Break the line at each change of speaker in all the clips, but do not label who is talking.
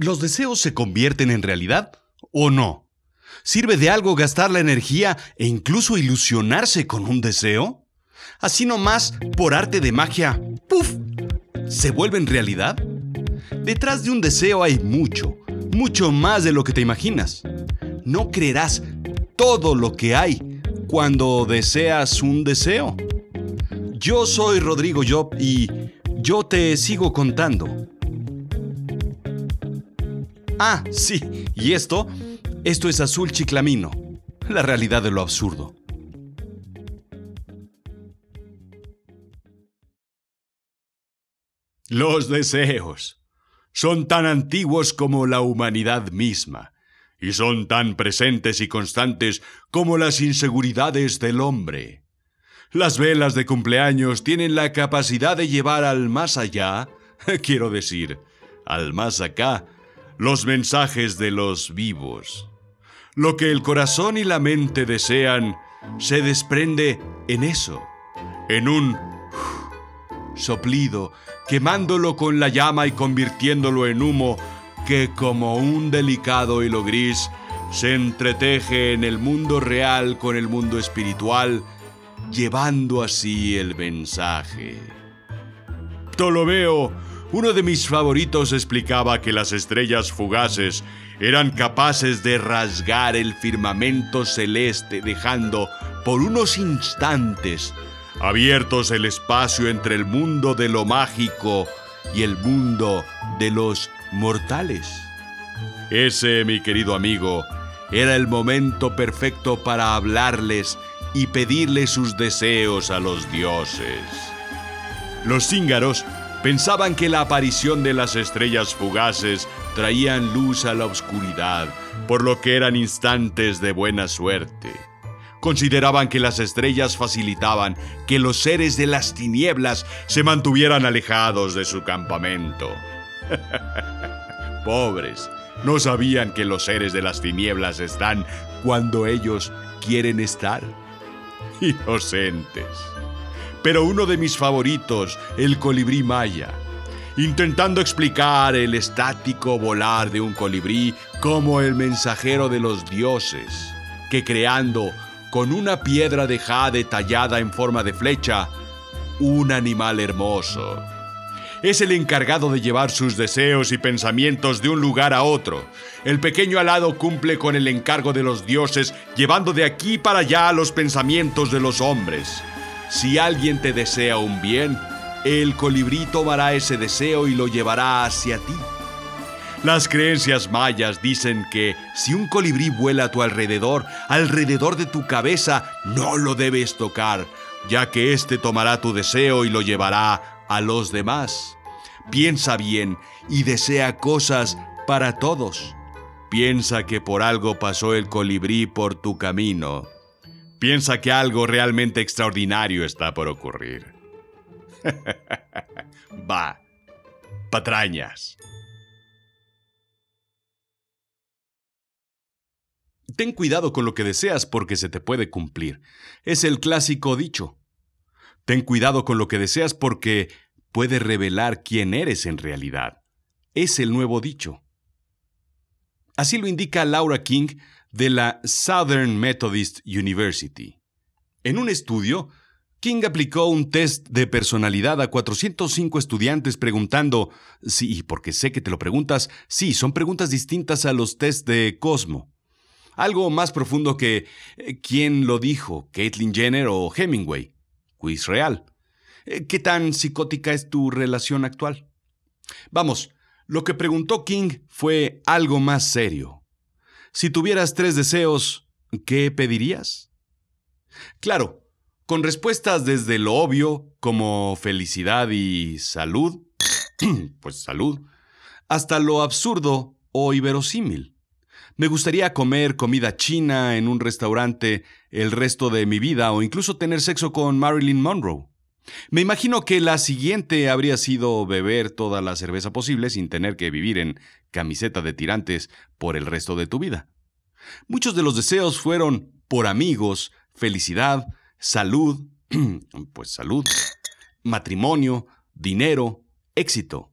¿Los deseos se convierten en realidad o no? ¿Sirve de algo gastar la energía e incluso ilusionarse con un deseo? Así nomás, por arte de magia, ¡puf! ¿Se vuelve en realidad? Detrás de un deseo hay mucho, mucho más de lo que te imaginas. No creerás todo lo que hay cuando deseas un deseo. Yo soy Rodrigo Job y yo te sigo contando. Ah, sí, y esto, esto es Azul Chiclamino, la realidad de lo absurdo.
Los deseos son tan antiguos como la humanidad misma, y son tan presentes y constantes como las inseguridades del hombre. Las velas de cumpleaños tienen la capacidad de llevar al más allá, quiero decir, al más acá, los mensajes de los vivos. Lo que el corazón y la mente desean se desprende en eso, en un soplido, quemándolo con la llama y convirtiéndolo en humo que como un delicado hilo gris se entreteje en el mundo real con el mundo espiritual, llevando así el mensaje. Ptolomeo uno de mis favoritos explicaba que las estrellas fugaces eran capaces de rasgar el firmamento celeste dejando por unos instantes abiertos el espacio entre el mundo de lo mágico y el mundo de los mortales. Ese, mi querido amigo, era el momento perfecto para hablarles y pedirles sus deseos a los dioses. Los cíngaros Pensaban que la aparición de las estrellas fugaces traían luz a la oscuridad, por lo que eran instantes de buena suerte. Consideraban que las estrellas facilitaban que los seres de las tinieblas se mantuvieran alejados de su campamento. Pobres, no sabían que los seres de las tinieblas están cuando ellos quieren estar. Inocentes pero uno de mis favoritos, el colibrí maya, intentando explicar el estático volar de un colibrí como el mensajero de los dioses, que creando con una piedra de jade tallada en forma de flecha, un animal hermoso. Es el encargado de llevar sus deseos y pensamientos de un lugar a otro. El pequeño alado cumple con el encargo de los dioses, llevando de aquí para allá los pensamientos de los hombres. Si alguien te desea un bien, el colibrí tomará ese deseo y lo llevará hacia ti. Las creencias mayas dicen que si un colibrí vuela a tu alrededor, alrededor de tu cabeza, no lo debes tocar, ya que éste tomará tu deseo y lo llevará a los demás. Piensa bien y desea cosas para todos. Piensa que por algo pasó el colibrí por tu camino. Piensa que algo realmente extraordinario está por ocurrir. Va, patrañas.
Ten cuidado con lo que deseas porque se te puede cumplir. Es el clásico dicho. Ten cuidado con lo que deseas porque puede revelar quién eres en realidad. Es el nuevo dicho. Así lo indica Laura King de la Southern Methodist University. En un estudio, King aplicó un test de personalidad a 405 estudiantes preguntando, sí, porque sé que te lo preguntas, sí, son preguntas distintas a los test de Cosmo. Algo más profundo que eh, ¿quién lo dijo? ¿Caitlyn Jenner o Hemingway? Quiz real. Eh, ¿Qué tan psicótica es tu relación actual? Vamos, lo que preguntó King fue algo más serio. Si tuvieras tres deseos, ¿qué pedirías? Claro, con respuestas desde lo obvio, como felicidad y salud, pues salud, hasta lo absurdo o iberosímil. Me gustaría comer comida china en un restaurante el resto de mi vida o incluso tener sexo con Marilyn Monroe. Me imagino que la siguiente habría sido beber toda la cerveza posible sin tener que vivir en camiseta de tirantes por el resto de tu vida. Muchos de los deseos fueron por amigos, felicidad, salud, pues salud, matrimonio, dinero, éxito,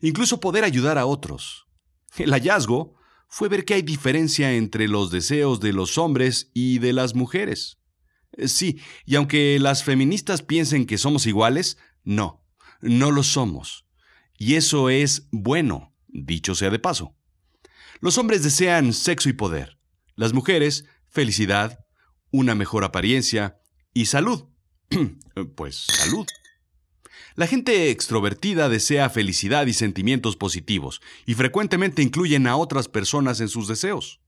incluso poder ayudar a otros. El hallazgo fue ver que hay diferencia entre los deseos de los hombres y de las mujeres. Eh, sí, y aunque las feministas piensen que somos iguales, no, no lo somos. Y eso es bueno, dicho sea de paso. Los hombres desean sexo y poder. Las mujeres, felicidad, una mejor apariencia y salud. pues salud. La gente extrovertida desea felicidad y sentimientos positivos, y frecuentemente incluyen a otras personas en sus deseos.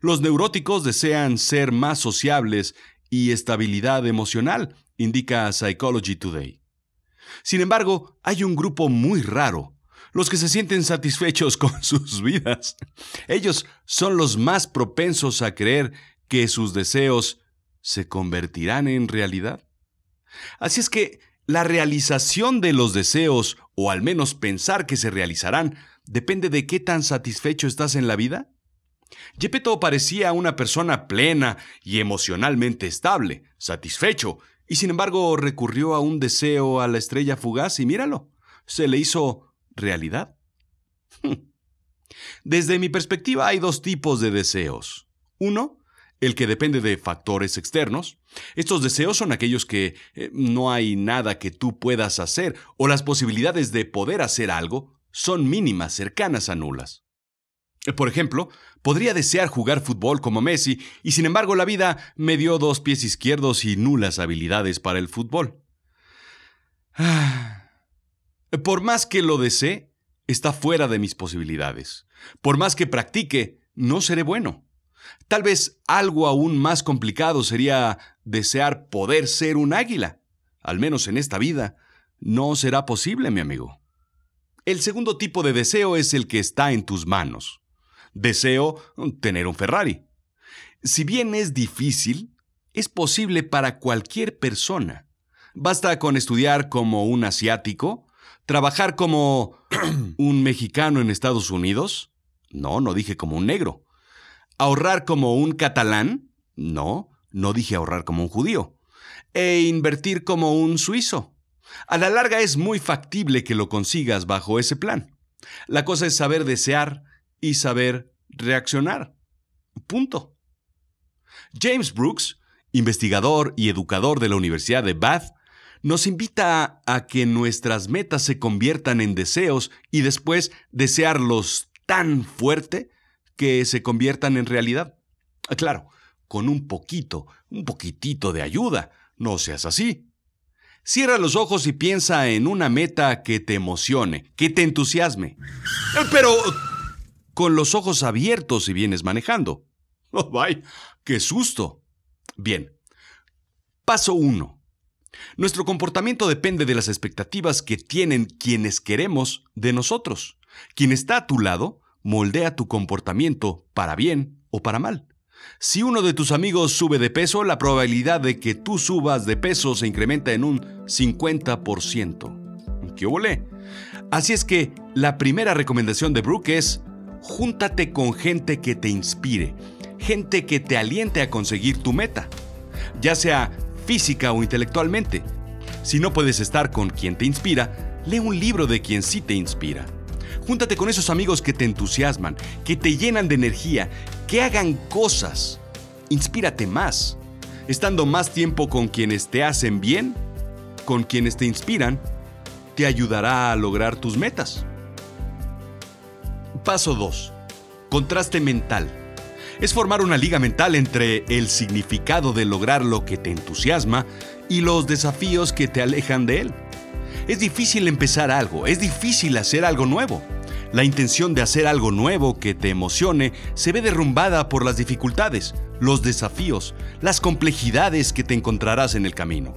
Los neuróticos desean ser más sociables y estabilidad emocional, indica Psychology Today. Sin embargo, hay un grupo muy raro, los que se sienten satisfechos con sus vidas. Ellos son los más propensos a creer que sus deseos se convertirán en realidad. Así es que la realización de los deseos, o al menos pensar que se realizarán, depende de qué tan satisfecho estás en la vida. Gepetto parecía una persona plena y emocionalmente estable, satisfecho, y sin embargo recurrió a un deseo a la estrella fugaz y míralo, se le hizo realidad. Desde mi perspectiva hay dos tipos de deseos. Uno, el que depende de factores externos. Estos deseos son aquellos que eh, no hay nada que tú puedas hacer o las posibilidades de poder hacer algo son mínimas, cercanas a nulas. Por ejemplo, podría desear jugar fútbol como Messi y sin embargo la vida me dio dos pies izquierdos y nulas habilidades para el fútbol. Por más que lo desee, está fuera de mis posibilidades. Por más que practique, no seré bueno. Tal vez algo aún más complicado sería desear poder ser un águila. Al menos en esta vida, no será posible, mi amigo. El segundo tipo de deseo es el que está en tus manos. Deseo tener un Ferrari. Si bien es difícil, es posible para cualquier persona. Basta con estudiar como un asiático, trabajar como un mexicano en Estados Unidos. No, no dije como un negro ¿Ahorrar como un catalán? No, no dije ahorrar como un judío. ¿E invertir como un suizo? A la larga es muy factible que lo consigas bajo ese plan. La cosa es saber desear y saber reaccionar. Punto. James Brooks, investigador y educador de la Universidad de Bath, nos invita a, que nuestras metas se conviertan en deseos y después desearlos tan fuerte que se conviertan en realidad. Claro, con un poquito, un poquitito de ayuda. No seas así. Cierra los ojos y piensa en una meta que te emocione, que te entusiasme. Pero con los ojos abiertos si vienes manejando. ¡Oh, vaya! ¡Qué susto! Bien. Paso 1. Nuestro comportamiento depende de las expectativas que tienen quienes queremos de nosotros. Quien está a tu lado moldea tu comportamiento para bien o para mal. Si uno de tus amigos sube de peso, la probabilidad de que tú subas de peso se incrementa en un 50%. ¿Qué volé? Así es que la primera recomendación de Brooke es, júntate con gente que te inspire, gente que te aliente a conseguir tu meta, ya sea física o intelectualmente. Si no puedes estar con quien te inspira, lee un libro de quien sí te inspira. Júntate con esos amigos que te entusiasman, que te llenan de energía, que hagan cosas. Inspírate más. Estando más tiempo con quienes te hacen bien, con quienes te inspiran, te ayudará a lograr tus metas. Paso 2. Contraste mental. Es formar una liga mental entre el significado de lograr lo que te entusiasma y los desafíos que te alejan de él. Es difícil empezar algo, es difícil hacer algo nuevo. La intención de hacer algo nuevo que te emocione se ve derrumbada por las dificultades, los desafíos, las complejidades que te encontrarás en el camino.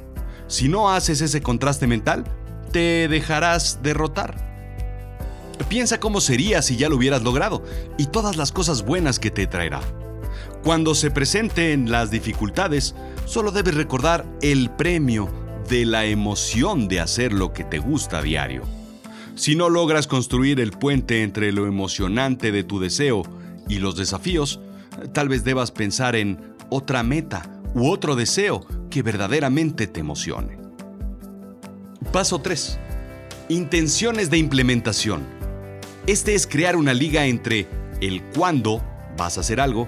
Si no haces ese contraste mental, te dejarás derrotar. Piensa cómo sería si ya lo hubieras logrado y todas las cosas buenas que te traerá. Cuando se presenten las dificultades, solo debes recordar el premio de la emoción de hacer lo que te gusta a diario. Si no logras construir el puente entre lo emocionante de tu deseo y los desafíos, tal vez debas pensar en otra meta u otro deseo que verdaderamente te emocione. Paso 3. Intenciones de implementación. Este es crear una liga entre el cuándo vas a hacer algo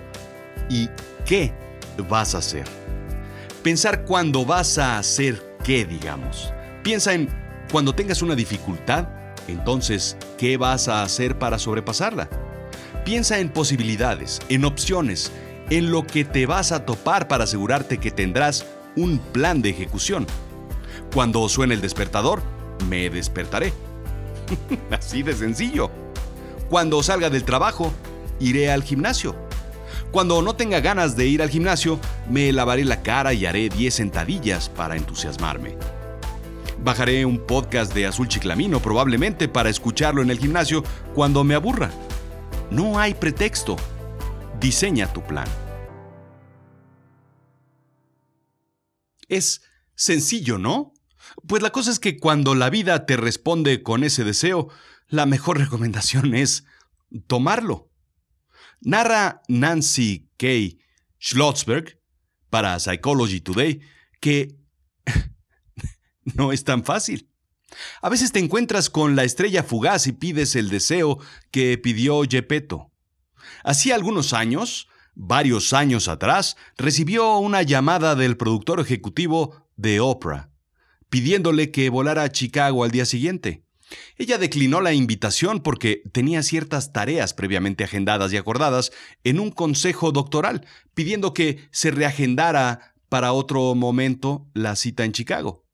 y qué vas a hacer. Pensar cuándo vas a hacer qué, digamos. Piensa en cuando tengas una dificultad, entonces, ¿qué vas a hacer para sobrepasarla? Piensa en posibilidades, en opciones, en lo que te vas a topar para asegurarte que tendrás un plan de ejecución. Cuando suene el despertador, me despertaré. Así de sencillo. Cuando salga del trabajo, iré al gimnasio. Cuando no tenga ganas de ir al gimnasio, me lavaré la cara y haré 10 sentadillas para entusiasmarme. Bajaré un podcast de Azul Chiclamino probablemente para escucharlo en el gimnasio cuando me aburra. No hay pretexto. Diseña tu plan. Es sencillo, ¿no? Pues la cosa es que cuando la vida te responde con ese deseo, la mejor recomendación es tomarlo. Narra Nancy K. Schlotzberg para Psychology Today que no es tan fácil. A veces te encuentras con la estrella fugaz y pides el deseo que pidió Gepetto. Hacía algunos años, varios años atrás, recibió una llamada del productor ejecutivo de Oprah, pidiéndole que volara a Chicago al día siguiente. Ella declinó la invitación porque tenía ciertas tareas previamente agendadas y acordadas en un consejo doctoral, pidiendo que se reagendara para otro momento la cita en Chicago.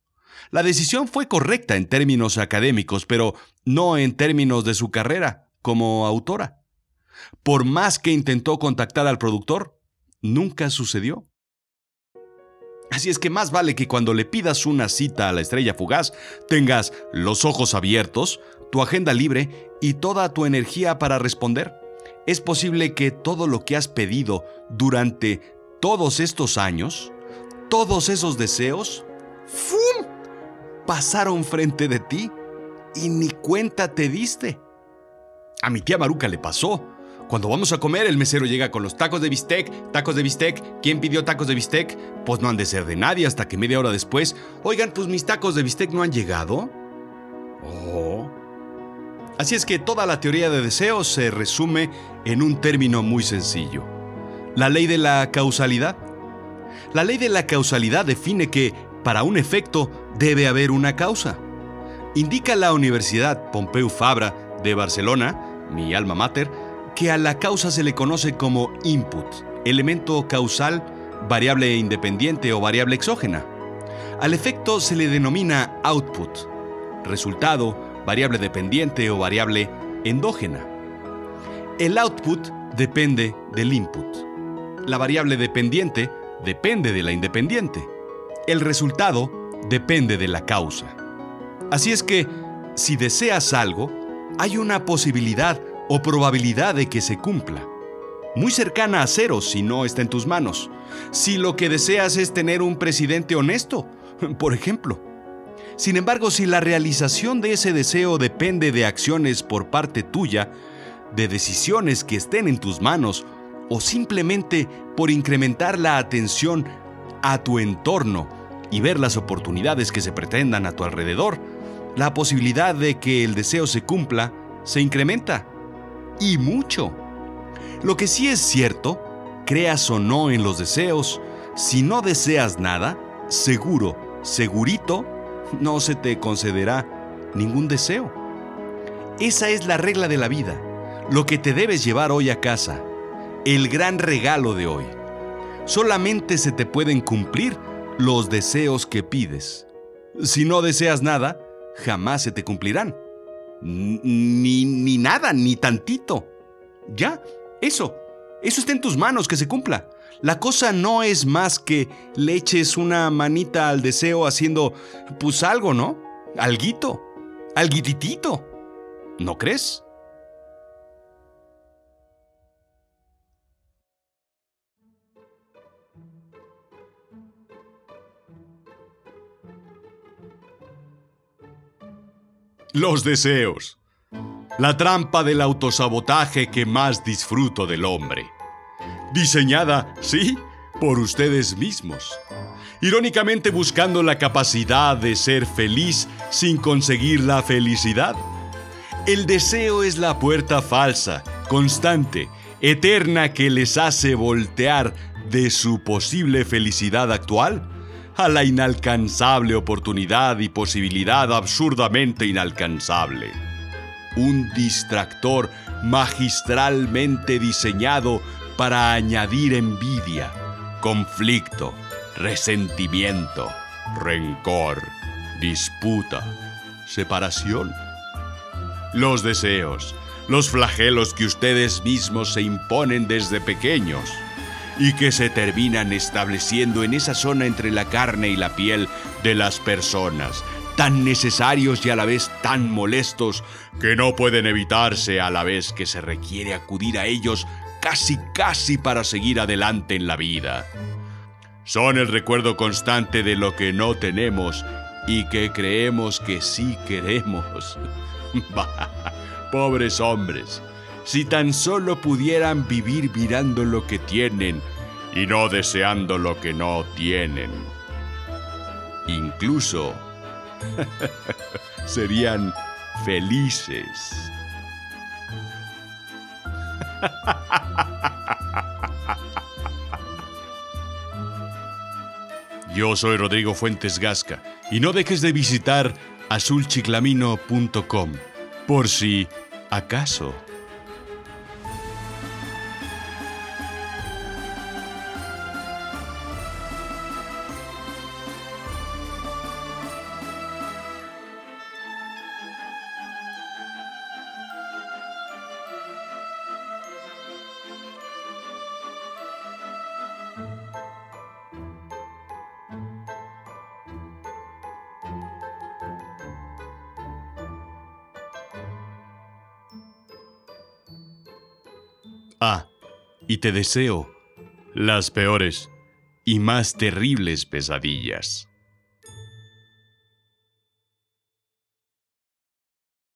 La decisión fue correcta en términos académicos, pero no en términos de su carrera como autora. Por más que intentó contactar al productor, nunca sucedió. Así es que más vale que cuando le pidas una cita a la estrella fugaz, tengas los ojos abiertos, tu agenda libre y toda tu energía para responder. Es posible que todo lo que has pedido durante todos estos años, todos esos deseos, ¡fum! pasaron frente de ti y ni cuenta te diste. A mi tía Maruca le pasó. Cuando vamos a comer, el mesero llega con los tacos de bistec, tacos de bistec. ¿Quién pidió tacos de bistec? Pues no han de ser de nadie hasta que media hora después, oigan, pues mis tacos de bistec no han llegado. Oh. Así es que toda la teoría de deseos se resume en un término muy sencillo. La ley de la causalidad. La ley de la causalidad define que, para un efecto, debe haber una causa. Indica la Universidad Pompeu Fabra de Barcelona, mi alma mater, que a la causa se le conoce como input, elemento causal, variable independiente o variable exógena. Al efecto se le denomina output, resultado, variable dependiente o variable endógena. El output depende del input. La variable dependiente depende de la independiente. El resultado depende de la causa. Así es que, si deseas algo, hay una posibilidad o probabilidad de que se cumpla. Muy cercana a cero si no está en tus manos. Si lo que deseas es tener un presidente honesto, por ejemplo. Sin embargo, si la realización de ese deseo depende de acciones por parte tuya, de decisiones que estén en tus manos, o simplemente por incrementar la atención a tu entorno y ver las oportunidades que se pretendan a tu alrededor, la posibilidad de que el deseo se cumpla se incrementa y mucho. Lo que sí es cierto, creas o no en los deseos, si no deseas nada, seguro, segurito, no se te concederá ningún deseo. Esa es la regla de la vida, lo que te debes llevar hoy a casa, el gran regalo de hoy. Solamente se te pueden cumplir los deseos que pides. Si no deseas nada, jamás se te cumplirán ni, ni nada, ni tantito. Ya, eso, eso está en tus manos, que se cumpla. La cosa no es más que le eches una manita al deseo haciendo, pues algo, ¿no? Alguito, alguititito. ¿No crees?
Los deseos. La trampa del autosabotaje que más disfruto del hombre. Diseñada, sí, por ustedes mismos. Irónicamente buscando la capacidad de ser feliz sin conseguir la felicidad.
El deseo es la puerta falsa, constante, eterna que les hace voltear de su posible felicidad actual a la inalcanzable oportunidad y posibilidad absurdamente inalcanzable. Un distractor magistralmente diseñado para añadir envidia, conflicto, resentimiento, rencor, disputa, separación. Los deseos, los flagelos que ustedes mismos se imponen desde pequeños y que se terminan estableciendo en esa zona entre la carne y la piel de las personas, tan necesarios y a la vez tan molestos que no pueden evitarse a la vez que se requiere acudir a ellos casi casi para seguir adelante en la vida. Son el recuerdo constante de lo que no tenemos y que creemos que sí queremos. Pobres hombres, si tan solo pudieran vivir mirando lo que tienen y no deseando lo que no tienen. Incluso serían felices. Yo soy Rodrigo Fuentes Gasca y no dejes de visitar azulchiclamino.com por si acaso. Ah, y te deseo las peores y más terribles pesadillas.